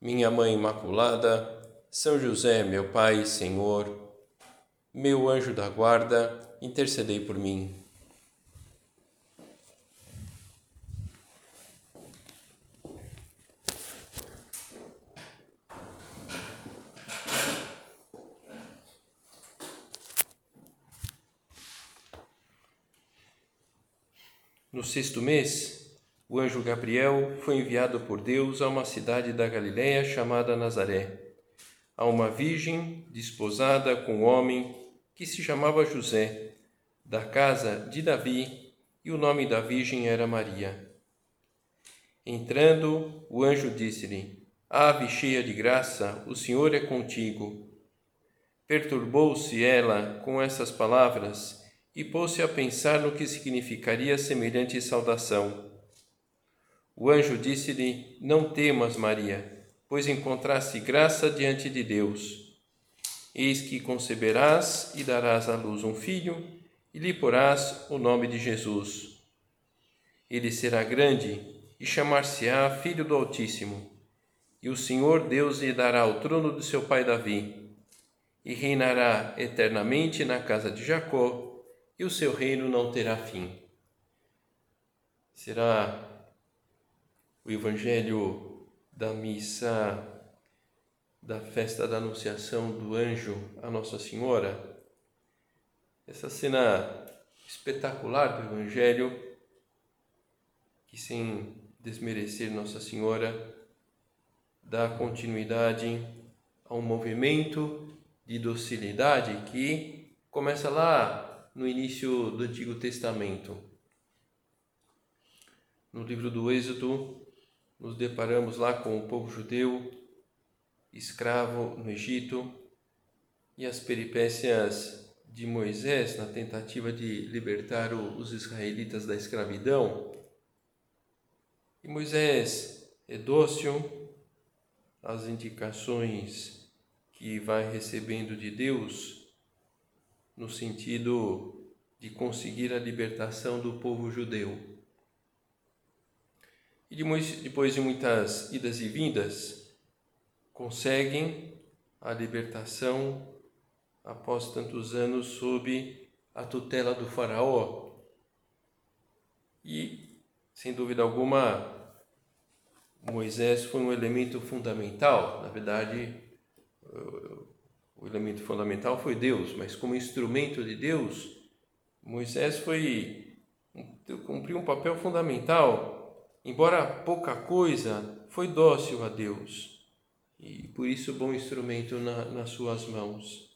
minha Mãe Imaculada, São José, meu Pai, Senhor, meu anjo da guarda, intercedei por mim. No sexto mês, o anjo Gabriel foi enviado por Deus a uma cidade da Galiléia chamada Nazaré, a uma virgem desposada com um homem que se chamava José, da casa de Davi, e o nome da virgem era Maria. Entrando, o anjo disse-lhe: Ave cheia de graça, o Senhor é contigo. Perturbou-se ela com essas palavras e pôs-se a pensar no que significaria semelhante saudação. O anjo disse-lhe: Não temas, Maria, pois encontraste graça diante de Deus. Eis que conceberás e darás à luz um filho, e lhe porás o nome de Jesus. Ele será grande e chamar-se-á Filho do Altíssimo. E o Senhor Deus lhe dará o trono de seu pai Davi, e reinará eternamente na casa de Jacó, e o seu reino não terá fim. Será o Evangelho da missa da festa da Anunciação do Anjo a Nossa Senhora. Essa cena espetacular do Evangelho, que sem desmerecer Nossa Senhora, dá continuidade a um movimento de docilidade que começa lá no início do Antigo Testamento. No livro do Êxodo, nos deparamos lá com o povo judeu, escravo no Egito, e as peripécias de Moisés na tentativa de libertar os israelitas da escravidão. E Moisés é dócil às indicações que vai recebendo de Deus no sentido de conseguir a libertação do povo judeu. E depois de muitas idas e vindas, conseguem a libertação após tantos anos sob a tutela do Faraó. E, sem dúvida alguma, Moisés foi um elemento fundamental. Na verdade, o elemento fundamental foi Deus, mas como instrumento de Deus, Moisés foi cumpriu um papel fundamental embora pouca coisa, foi dócil a Deus e por isso bom instrumento na, nas suas mãos.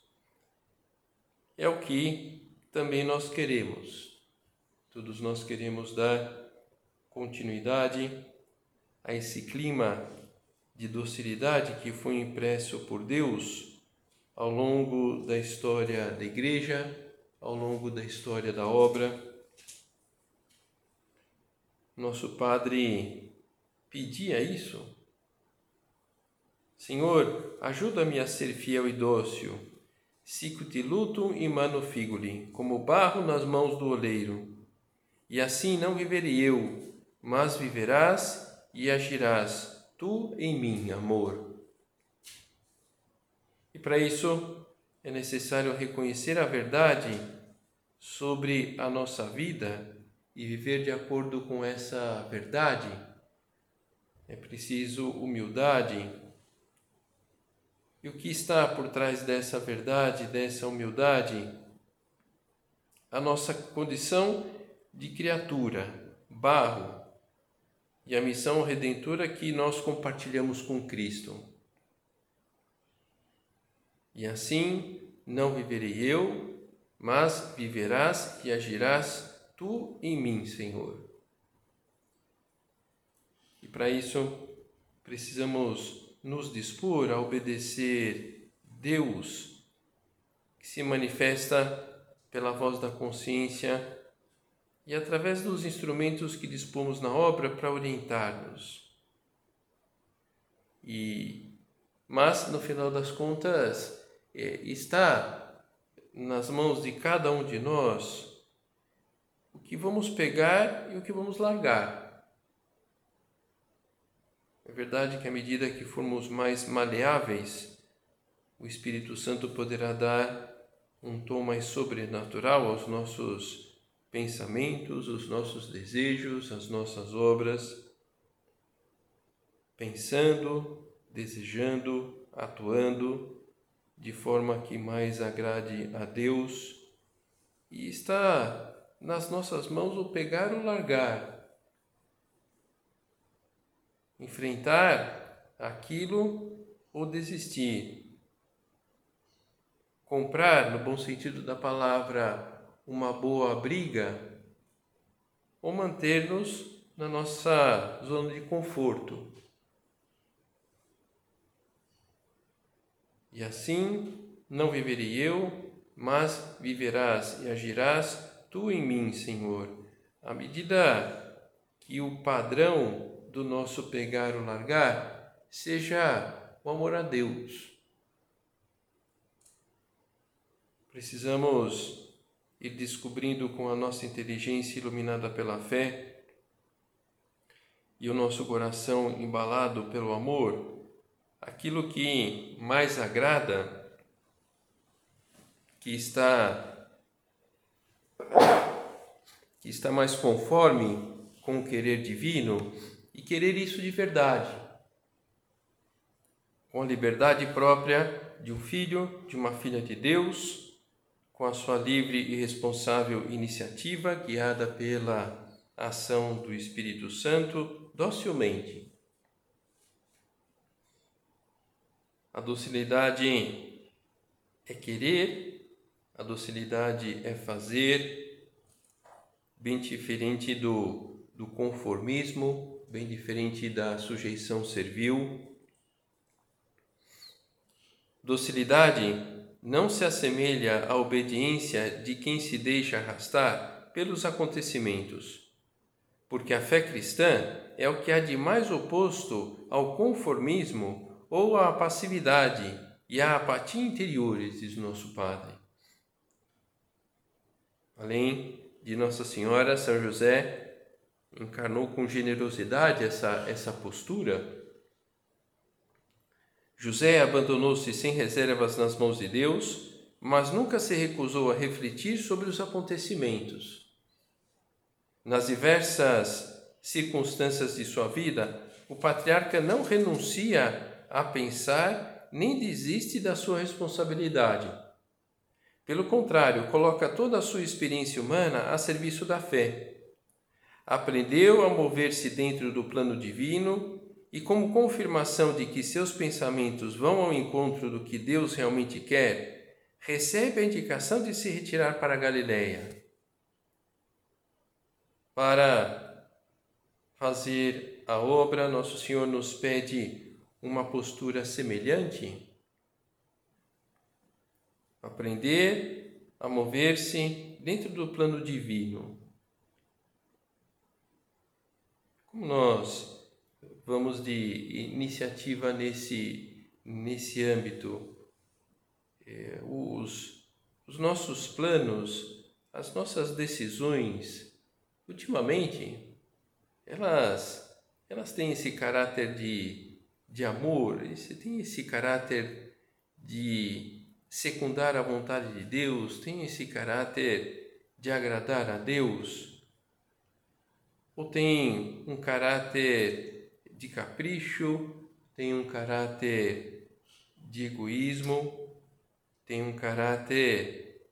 É o que também nós queremos. Todos nós queremos dar continuidade a esse clima de docilidade que foi impresso por Deus ao longo da história da igreja, ao longo da história da obra nosso Padre pedia isso. Senhor, ajuda-me a ser fiel e dócil. Sicut lutum in mano figuli, como barro nas mãos do oleiro. E assim não viverei eu, mas viverás e agirás tu em mim, amor. E para isso é necessário reconhecer a verdade sobre a nossa vida e viver de acordo com essa verdade, é preciso humildade. E o que está por trás dessa verdade, dessa humildade? A nossa condição de criatura, barro, e a missão redentora que nós compartilhamos com Cristo. E assim não viverei eu, mas viverás e agirás tu em mim, Senhor. E para isso precisamos nos dispor a obedecer Deus, que se manifesta pela voz da consciência e através dos instrumentos que dispomos na obra para orientar-nos. E mas no final das contas é, está nas mãos de cada um de nós o que vamos pegar e o que vamos largar. É verdade que à medida que formos mais maleáveis, o Espírito Santo poderá dar um tom mais sobrenatural aos nossos pensamentos, os nossos desejos, as nossas obras, pensando, desejando, atuando de forma que mais agrade a Deus e está nas nossas mãos o pegar ou largar. Enfrentar aquilo ou desistir. Comprar, no bom sentido da palavra, uma boa briga ou manter-nos na nossa zona de conforto. E assim não viverei eu, mas viverás e agirás tu em mim, Senhor. À medida que o padrão do nosso pegar ou largar seja o amor a Deus. Precisamos ir descobrindo com a nossa inteligência iluminada pela fé e o nosso coração embalado pelo amor, aquilo que mais agrada, que está que está mais conforme com o querer divino e querer isso de verdade, com a liberdade própria de um filho, de uma filha de Deus com a sua livre e responsável iniciativa, guiada pela ação do Espírito Santo, docilmente. A docilidade é querer, a docilidade é fazer, bem diferente do, do conformismo, bem diferente da sujeição servil. Docilidade não se assemelha à obediência de quem se deixa arrastar pelos acontecimentos, porque a fé cristã é o que há de mais oposto ao conformismo ou à passividade e à apatia interiores, diz nosso Padre. Além de Nossa Senhora, São José encarnou com generosidade essa, essa postura José abandonou-se sem reservas nas mãos de Deus, mas nunca se recusou a refletir sobre os acontecimentos. Nas diversas circunstâncias de sua vida, o patriarca não renuncia a pensar nem desiste da sua responsabilidade. Pelo contrário, coloca toda a sua experiência humana a serviço da fé. Aprendeu a mover-se dentro do plano divino e, como confirmação de que seus pensamentos vão ao encontro do que Deus realmente quer, recebe a indicação de se retirar para Galiléia para fazer a obra. Nosso Senhor nos pede uma postura semelhante. Aprender a mover-se dentro do plano divino. Como nós vamos de iniciativa nesse, nesse âmbito. É, os, os nossos planos, as nossas decisões, ultimamente, elas, elas têm esse caráter de, de amor, tem esse caráter de secundar a vontade de Deus, tem esse caráter de agradar a Deus, ou tem um caráter de capricho, tem um caráter de egoísmo, tem um caráter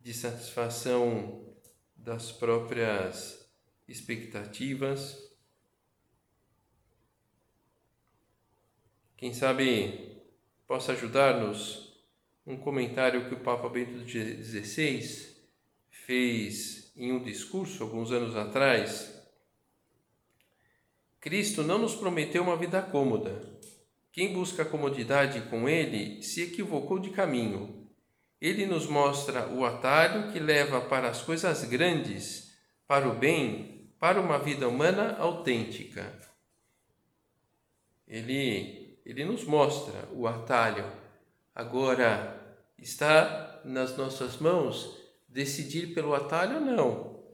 de satisfação das próprias expectativas. Quem sabe possa ajudar-nos um comentário que o Papa Bento XVI fez em um discurso alguns anos atrás Cristo não nos prometeu uma vida cômoda, Quem busca comodidade com ele se equivocou de caminho. Ele nos mostra o atalho que leva para as coisas grandes, para o bem, para uma vida humana autêntica. Ele, ele nos mostra o atalho. Agora, está nas nossas mãos decidir pelo atalho ou não.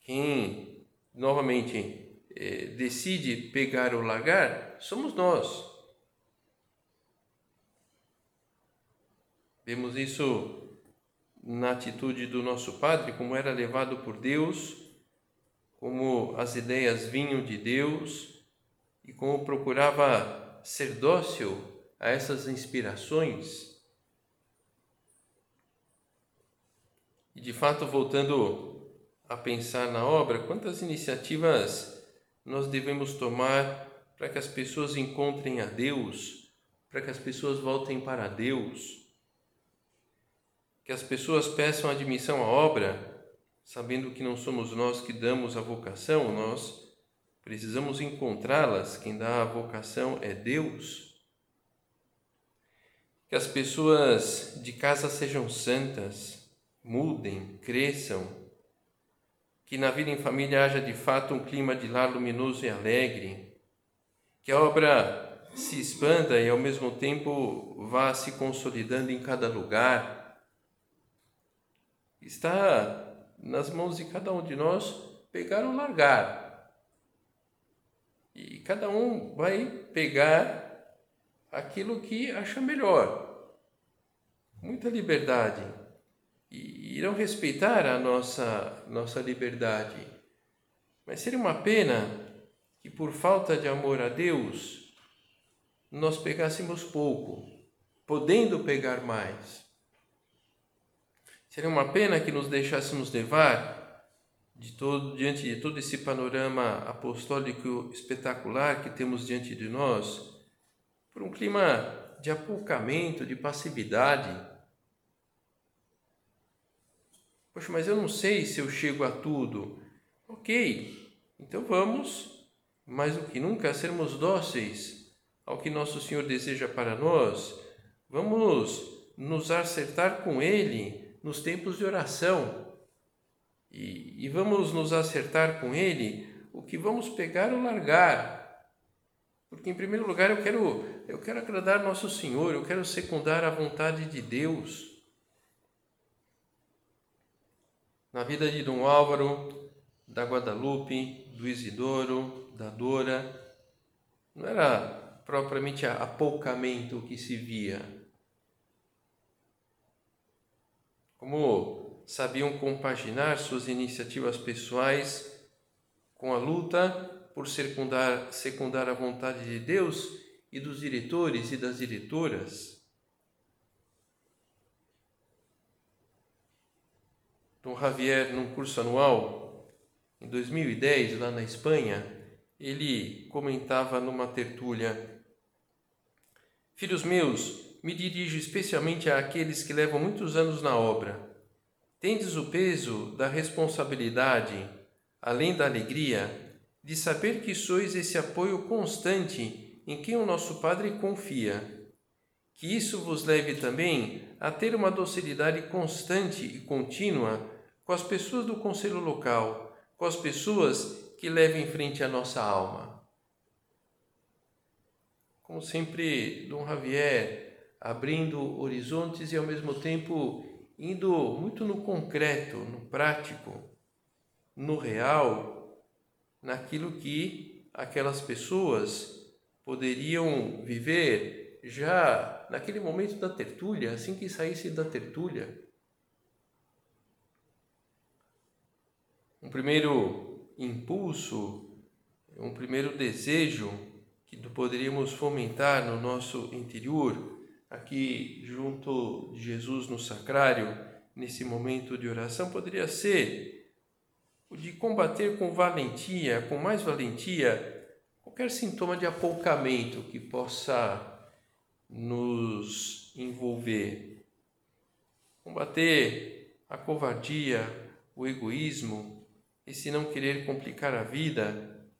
Quem, novamente, eh, decide pegar ou largar somos nós. Vemos isso na atitude do nosso Padre, como era levado por Deus, como as ideias vinham de Deus e como procurava ser dócil a essas inspirações. E de fato, voltando a pensar na obra, quantas iniciativas nós devemos tomar para que as pessoas encontrem a Deus, para que as pessoas voltem para Deus, que as pessoas peçam admissão à obra, sabendo que não somos nós que damos a vocação, nós precisamos encontrá-las, quem dá a vocação é Deus. Que as pessoas de casa sejam santas, mudem, cresçam, que na vida em família haja de fato um clima de lar luminoso e alegre, que a obra se expanda e ao mesmo tempo vá se consolidando em cada lugar. Está nas mãos de cada um de nós pegar ou largar. E cada um vai pegar aquilo que acha melhor. Muita liberdade irão respeitar a nossa, nossa liberdade. Mas seria uma pena que, por falta de amor a Deus, nós pegássemos pouco, podendo pegar mais. Seria uma pena que nos deixássemos levar de todo, diante de todo esse panorama apostólico espetacular que temos diante de nós, por um clima de apoucamento, de passividade Poxa, mas eu não sei se eu chego a tudo. Ok, então vamos, mais do que nunca, sermos dóceis ao que nosso Senhor deseja para nós. Vamos nos acertar com Ele nos tempos de oração. E, e vamos nos acertar com Ele o que vamos pegar ou largar. Porque, em primeiro lugar, eu quero, eu quero agradar nosso Senhor, eu quero secundar a vontade de Deus. Na vida de Dom Álvaro, da Guadalupe, do Isidoro, da Dora, não era propriamente apoucamento que se via. Como sabiam compaginar suas iniciativas pessoais com a luta por secundar, secundar a vontade de Deus e dos diretores e das diretoras. Dom Javier, num curso anual, em 2010, lá na Espanha, ele comentava numa tertúlia: Filhos meus, me dirijo especialmente àqueles que levam muitos anos na obra. Tendes o peso da responsabilidade, além da alegria, de saber que sois esse apoio constante em quem o nosso Padre confia. Que isso vos leve também a ter uma docilidade constante e contínua com as pessoas do conselho local, com as pessoas que levam em frente a nossa alma. Como sempre, Dom Javier abrindo horizontes e ao mesmo tempo indo muito no concreto, no prático, no real, naquilo que aquelas pessoas poderiam viver já naquele momento da tertúlia, assim que saísse da tertúlia. Um primeiro impulso, um primeiro desejo que poderíamos fomentar no nosso interior, aqui junto de Jesus no sacrário, nesse momento de oração, poderia ser o de combater com valentia, com mais valentia, qualquer sintoma de apoucamento que possa nos envolver. Combater a covardia, o egoísmo, e se não querer complicar a vida,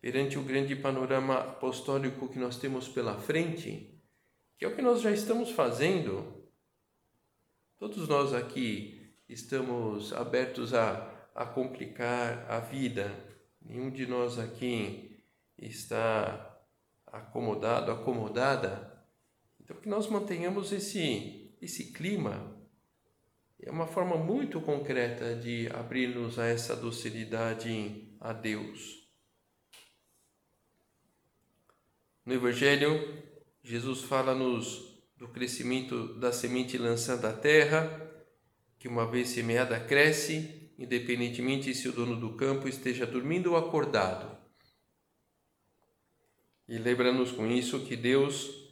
perante o grande panorama apostólico que nós temos pela frente, que é o que nós já estamos fazendo. Todos nós aqui estamos abertos a, a complicar a vida, nenhum de nós aqui está acomodado, acomodada. Então, que nós mantenhamos esse, esse clima é uma forma muito concreta de abrir-nos a essa docilidade a Deus. No Evangelho, Jesus fala-nos do crescimento da semente lançada à terra, que uma vez semeada cresce, independentemente se o dono do campo esteja dormindo ou acordado. E lembra-nos com isso que Deus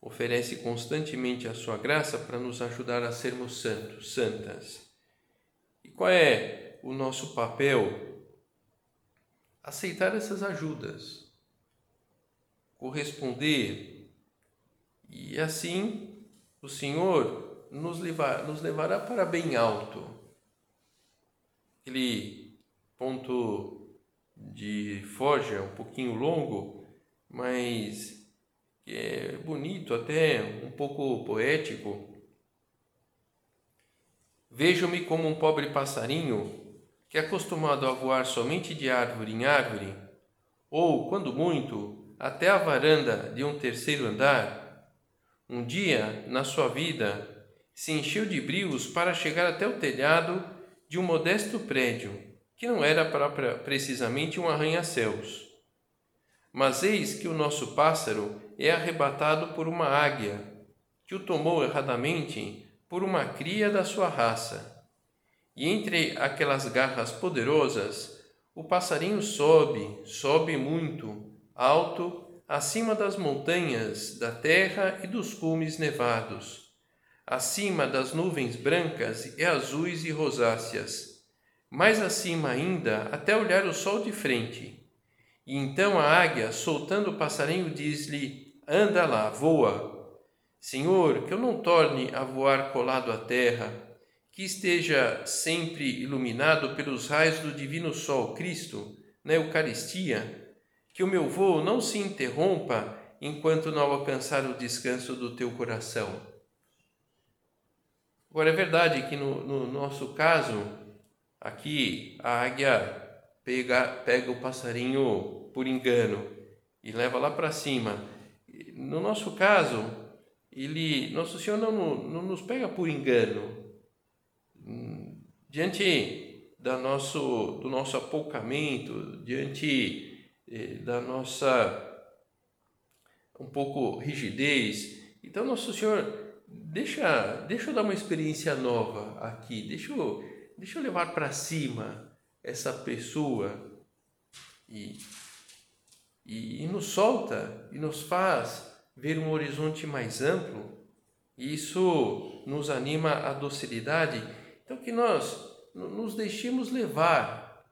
oferece constantemente a sua graça para nos ajudar a sermos santos, santas. E qual é o nosso papel? Aceitar essas ajudas, corresponder, e assim o Senhor nos, levar, nos levará para bem alto. Aquele ponto de Forja, um pouquinho longo, mas que é bonito, até um pouco poético. Vejo-me como um pobre passarinho que é acostumado a voar somente de árvore em árvore, ou, quando muito, até a varanda de um terceiro andar. Um dia, na sua vida, se encheu de brios para chegar até o telhado de um modesto prédio, que não era precisamente um arranha-céus. Mas eis que o nosso pássaro é arrebatado por uma águia, que o tomou erradamente por uma cria da sua raça. E entre aquelas garras poderosas, o passarinho sobe, sobe muito, alto, acima das montanhas, da terra e dos cumes nevados, acima das nuvens brancas e azuis e rosáceas, mais acima ainda, até olhar o sol de frente. E então a águia, soltando o passarinho, diz-lhe: Anda lá, voa. Senhor, que eu não torne a voar colado à terra, que esteja sempre iluminado pelos raios do divino Sol Cristo na Eucaristia, que o meu voo não se interrompa enquanto não alcançar o descanso do teu coração. Agora é verdade que no, no nosso caso, aqui a águia pega, pega o passarinho por engano e leva lá para cima no nosso caso, ele, Nosso Senhor não, não nos pega por engano. Diante da nosso, do nosso apoucamento, diante eh, da nossa um pouco rigidez, então Nosso Senhor deixa, deixa eu dar uma experiência nova aqui, deixa eu, deixa eu levar para cima essa pessoa e, e, e nos solta e nos faz ver um horizonte mais amplo, e isso nos anima à docilidade. Então, que nós nos deixemos levar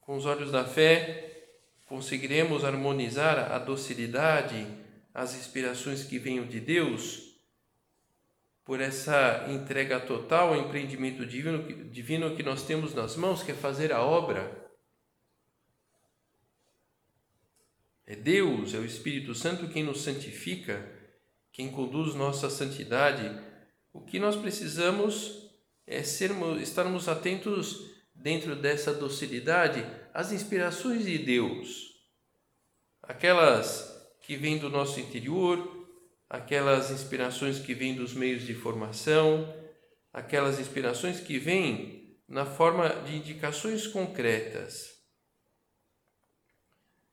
com os olhos da fé, conseguiremos harmonizar a docilidade, as inspirações que venham de Deus, por essa entrega total ao empreendimento divino, divino que nós temos nas mãos, que é fazer a obra É Deus, é o Espírito Santo quem nos santifica, quem conduz nossa santidade. O que nós precisamos é sermos, estarmos atentos dentro dessa docilidade às inspirações de Deus, aquelas que vêm do nosso interior, aquelas inspirações que vêm dos meios de formação, aquelas inspirações que vêm na forma de indicações concretas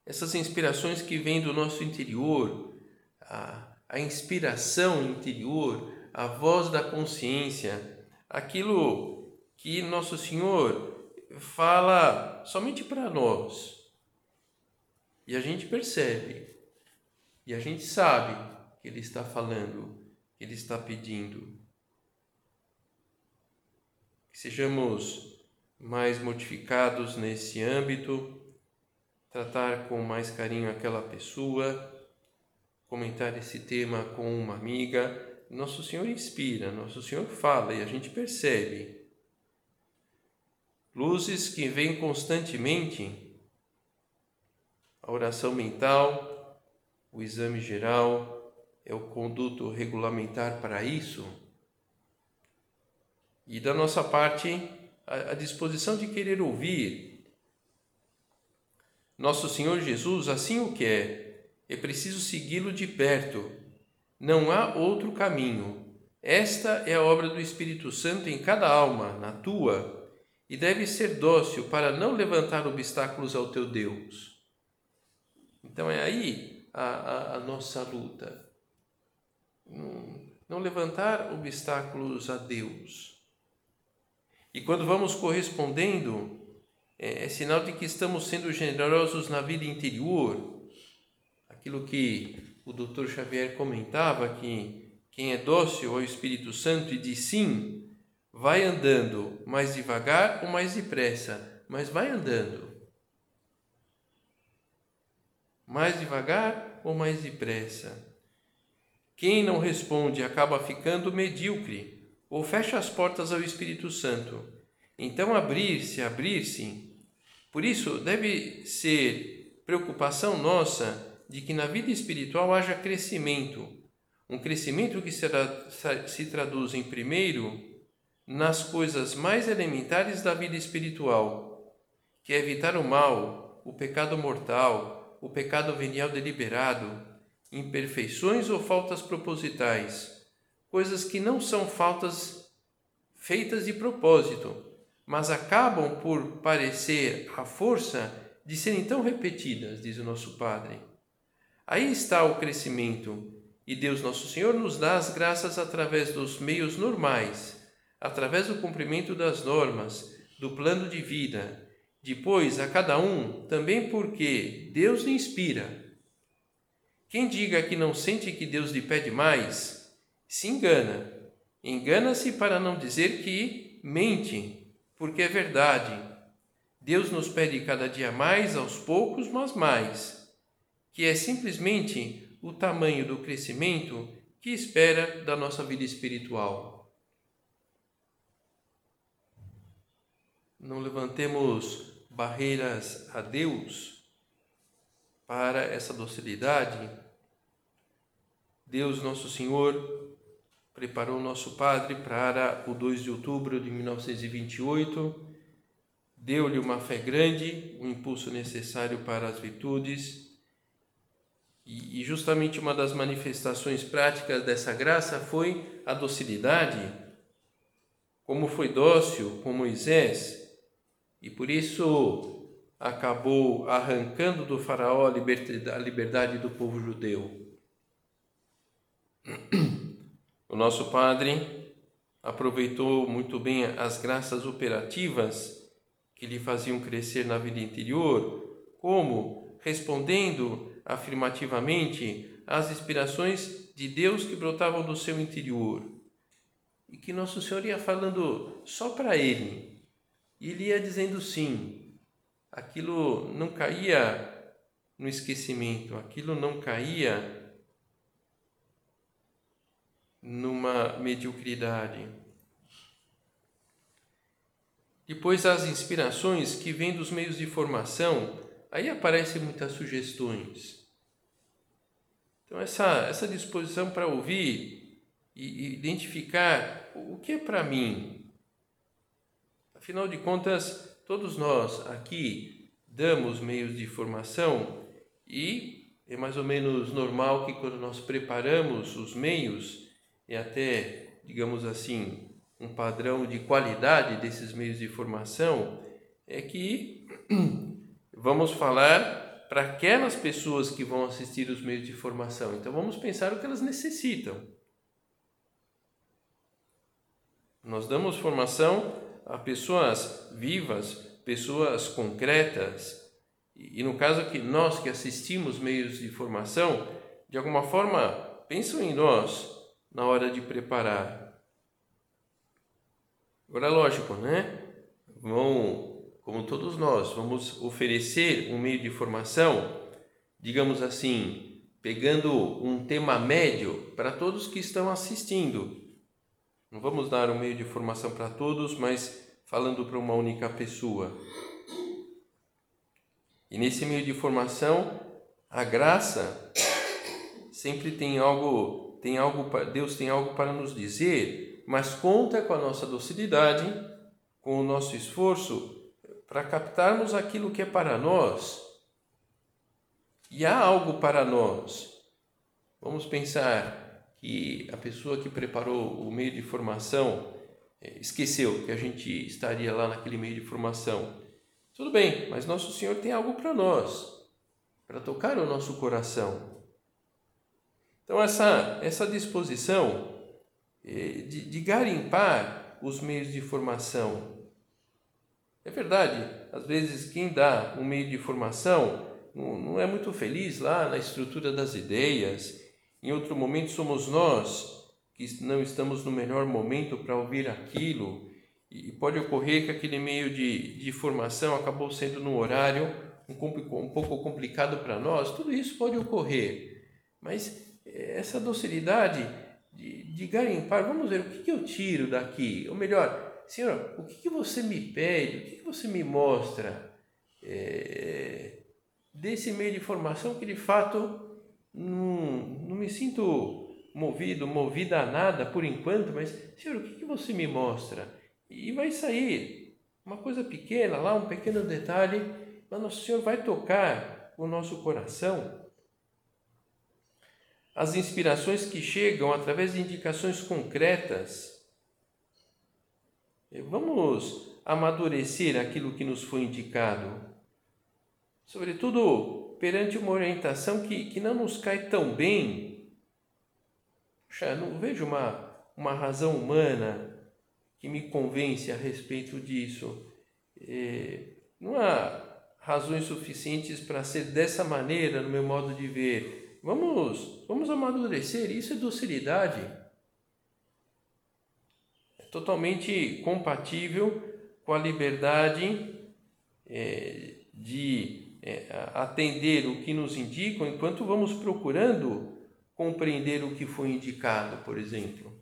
essas inspirações que vêm do nosso interior, a, a inspiração interior, a voz da consciência, aquilo que Nosso Senhor fala somente para nós. E a gente percebe, e a gente sabe que Ele está falando, que Ele está pedindo. Que sejamos mais mortificados nesse âmbito tratar com mais carinho aquela pessoa, comentar esse tema com uma amiga. Nosso Senhor inspira, Nosso Senhor fala e a gente percebe. luzes que vêm constantemente, a oração mental, o exame geral, é o conduto regulamentar para isso. E da nossa parte, a, disposição de querer ouvir. Nosso Senhor Jesus assim o quer, é preciso segui-lo de perto. Não há outro caminho. Esta é a obra do Espírito Santo em cada alma, na tua, e deve ser dócil para não levantar obstáculos ao teu Deus. Então é aí a, a, a nossa luta. Não, não levantar obstáculos a Deus. E quando vamos correspondendo, é, é sinal de que estamos sendo generosos na vida interior. Aquilo que o Dr. Xavier comentava, que quem é dócil ao Espírito Santo e diz sim, vai andando mais devagar ou mais depressa, mas vai andando. Mais devagar ou mais depressa. Quem não responde acaba ficando medíocre ou fecha as portas ao Espírito Santo. Então, abrir-se, abrir-se. Por isso, deve ser preocupação nossa de que na vida espiritual haja crescimento. Um crescimento que se traduz em, primeiro, nas coisas mais elementares da vida espiritual, que é evitar o mal, o pecado mortal, o pecado venial deliberado, imperfeições ou faltas propositais coisas que não são faltas feitas de propósito, mas acabam por parecer à força de serem tão repetidas, diz o nosso Padre. Aí está o crescimento, e Deus Nosso Senhor nos dá as graças através dos meios normais, através do cumprimento das normas, do plano de vida, depois a cada um também porque Deus lhe inspira. Quem diga que não sente que Deus lhe pede mais, se engana. Engana-se para não dizer que mente, porque é verdade. Deus nos pede cada dia mais, aos poucos, mas mais, que é simplesmente o tamanho do crescimento que espera da nossa vida espiritual. Não levantemos barreiras a Deus para essa docilidade. Deus, nosso Senhor, preparou nosso padre para o 2 de outubro de 1928, deu-lhe uma fé grande, o um impulso necessário para as virtudes, e justamente uma das manifestações práticas dessa graça foi a docilidade, como foi dócil com Moisés, e por isso acabou arrancando do faraó a liberdade do povo judeu. O nosso Padre aproveitou muito bem as graças operativas que lhe faziam crescer na vida interior, como respondendo afirmativamente às inspirações de Deus que brotavam do seu interior. E que Nosso Senhor ia falando só para ele. E ele ia dizendo sim. Aquilo não caía no esquecimento, aquilo não caía numa mediocridade. Depois as inspirações que vêm dos meios de formação, aí aparecem muitas sugestões. Então essa essa disposição para ouvir e identificar o que é para mim. Afinal de contas, todos nós aqui damos meios de formação e é mais ou menos normal que quando nós preparamos os meios, e até, digamos assim, um padrão de qualidade desses meios de formação é que vamos falar para aquelas pessoas que vão assistir os meios de formação. Então vamos pensar o que elas necessitam. Nós damos formação a pessoas vivas, pessoas concretas. E no caso que nós que assistimos meios de formação, de alguma forma pensam em nós, na hora de preparar. Agora, é lógico, né? Vão, como todos nós, vamos oferecer um meio de formação, digamos assim, pegando um tema médio para todos que estão assistindo. Não vamos dar um meio de formação para todos, mas falando para uma única pessoa. E nesse meio de formação, a graça sempre tem algo, tem algo, Deus tem algo para nos dizer, mas conta com a nossa docilidade, com o nosso esforço para captarmos aquilo que é para nós. E há algo para nós. Vamos pensar que a pessoa que preparou o meio de formação eh, esqueceu que a gente estaria lá naquele meio de formação. Tudo bem, mas nosso Senhor tem algo para nós, para tocar o nosso coração. Então, essa, essa disposição eh, de, de garimpar os meios de formação. É verdade, às vezes quem dá um meio de formação não, não é muito feliz lá na estrutura das ideias. Em outro momento somos nós que não estamos no melhor momento para ouvir aquilo e pode ocorrer que aquele meio de, de formação acabou sendo num horário um, um pouco complicado para nós, tudo isso pode ocorrer. Mas essa docilidade de, de garimpar, vamos ver o que, que eu tiro daqui, ou melhor, Senhor, o que, que você me pede, o que, que você me mostra é, desse meio de formação que de fato não, não me sinto movido, movida a nada por enquanto, mas Senhor, o que, que você me mostra? E vai sair uma coisa pequena lá, um pequeno detalhe, mas nosso Senhor vai tocar o nosso coração. As inspirações que chegam através de indicações concretas. Vamos amadurecer aquilo que nos foi indicado, sobretudo perante uma orientação que, que não nos cai tão bem. Puxa, não vejo uma, uma razão humana que me convence a respeito disso. É, não há razões suficientes para ser dessa maneira no meu modo de ver. Vamos, vamos amadurecer. Isso é docilidade. É totalmente compatível com a liberdade é, de é, atender o que nos indicam enquanto vamos procurando compreender o que foi indicado, por exemplo.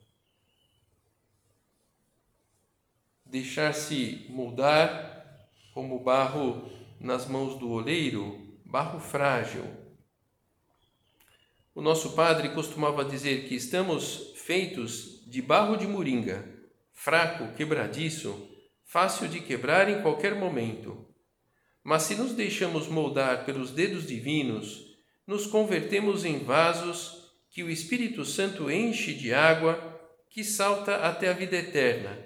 deixar-se moldar como barro nas mãos do oleiro, barro frágil. O nosso padre costumava dizer que estamos feitos de barro de moringa, fraco, quebradiço, fácil de quebrar em qualquer momento. Mas se nos deixamos moldar pelos dedos divinos, nos convertemos em vasos que o Espírito Santo enche de água que salta até a vida eterna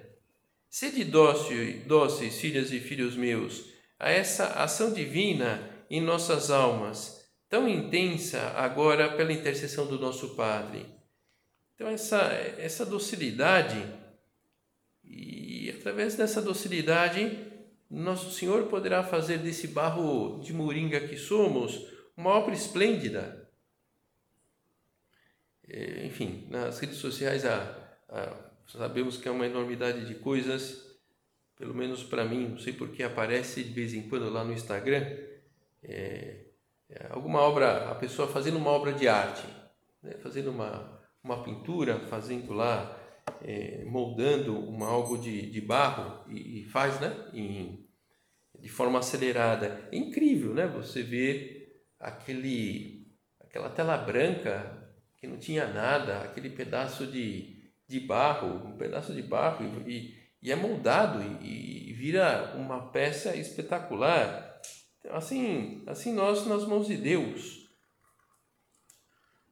Sede dócil, dóceis, filhas e filhos meus, a essa ação divina em nossas almas, tão intensa agora pela intercessão do nosso Padre. Então, essa, essa docilidade, e através dessa docilidade, nosso Senhor poderá fazer desse barro de moringa que somos uma obra esplêndida. É, enfim, nas redes sociais a, a Sabemos que é uma enormidade de coisas, pelo menos para mim, não sei porque aparece de vez em quando lá no Instagram, é, alguma obra, a pessoa fazendo uma obra de arte, né? fazendo uma, uma pintura, fazendo lá, é, moldando uma, algo de, de barro e, e faz né? Em, de forma acelerada. É incrível né? você ver aquele, aquela tela branca que não tinha nada, aquele pedaço de, de barro, um pedaço de barro, e, e é moldado e, e, vira uma peça espetacular. Assim, assim nós nas mãos de Deus.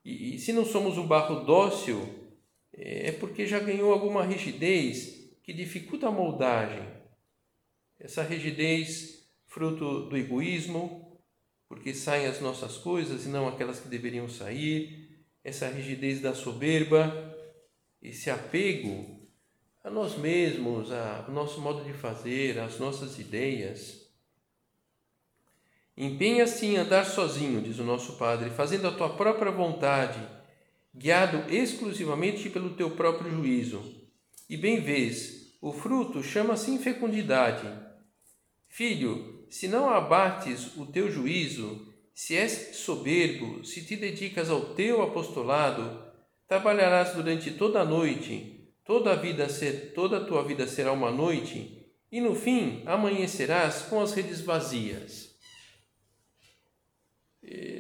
E, e se não somos um barro dócil, é porque já ganhou alguma rigidez que dificulta a moldagem. Essa rigidez, fruto do egoísmo, porque saem as nossas coisas e não aquelas que deveriam sair. Essa rigidez da soberba, esse apego a nós mesmos, ao nosso modo de fazer, às nossas ideias. Empenha-se em andar sozinho, diz o nosso Padre, fazendo a tua própria vontade, guiado exclusivamente pelo teu próprio juízo. E bem vês, o fruto chama-se infecundidade. Filho, se não abates o teu juízo, se és soberbo, se te dedicas ao teu apostolado, Trabalharás durante toda a noite, toda a vida ser, toda a tua vida será uma noite, e no fim amanhecerás com as redes vazias.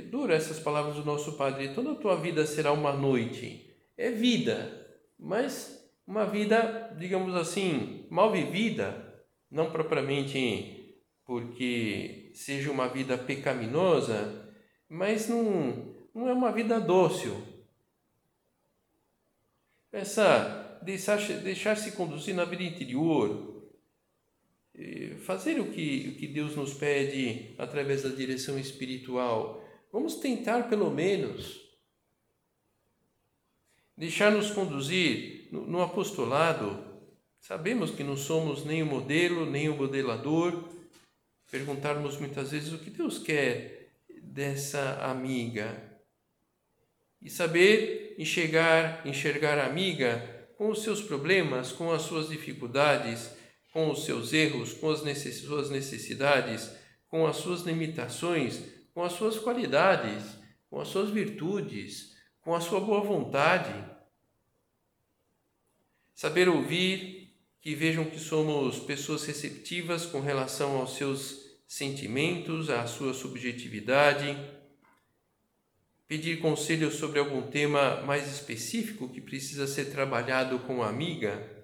Dura essas palavras do nosso Padre. Toda a tua vida será uma noite. É vida, mas uma vida, digamos assim, mal vivida, não propriamente porque seja uma vida pecaminosa, mas não, não é uma vida dócil. Essa deixar-se deixar conduzir na vida interior, fazer o que, o que Deus nos pede através da direção espiritual. Vamos tentar, pelo menos, deixar-nos conduzir no, apostolado. Sabemos que não somos nem o modelo, nem o modelador. Perguntarmos muitas vezes o que Deus quer dessa amiga. E saber enxergar, enxergar a amiga com os seus problemas, com as suas dificuldades, com os seus erros, com as suas necessidades, com as suas limitações, com as suas qualidades, com as suas virtudes, com a sua boa vontade. Saber ouvir, que vejam que somos pessoas receptivas com relação aos seus sentimentos, à sua subjetividade. Pedir conselhos sobre algum tema mais específico que precisa ser trabalhado com a amiga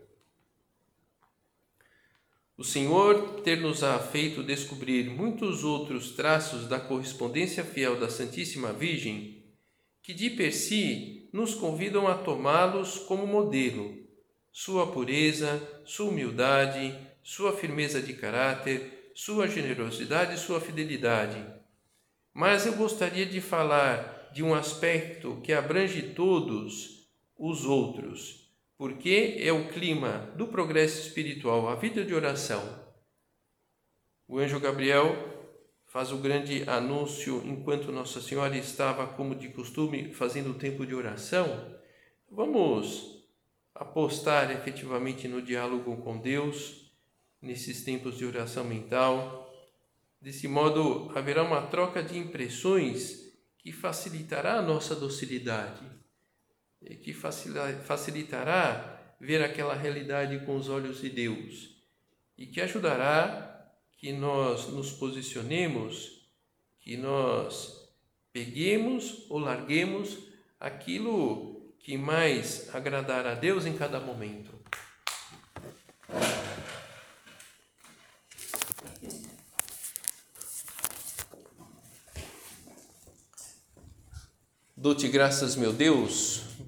o Senhor ter-nos-á feito descobrir muitos outros traços da correspondência fiel da Santíssima Virgem, que de per si nos convidam a tomá-los como modelo, sua pureza, sua humildade, sua firmeza de caráter, sua generosidade e sua fidelidade. Mas eu gostaria de falar de um aspecto que abrange todos os outros porque é o clima do progresso espiritual, a vida de oração. O anjo Gabriel faz o grande anúncio enquanto Nossa Senhora estava, como de costume, fazendo o tempo de oração. Vamos apostar efetivamente no diálogo com Deus nesses tempos de oração mental. Desse modo, haverá uma troca de impressões que facilitará a nossa docilidade que facilitará ver aquela realidade com os olhos de Deus e que ajudará que nós nos posicionemos, que nós peguemos ou larguemos aquilo que mais agradar a Deus em cada momento. Dou-te graças, meu Deus,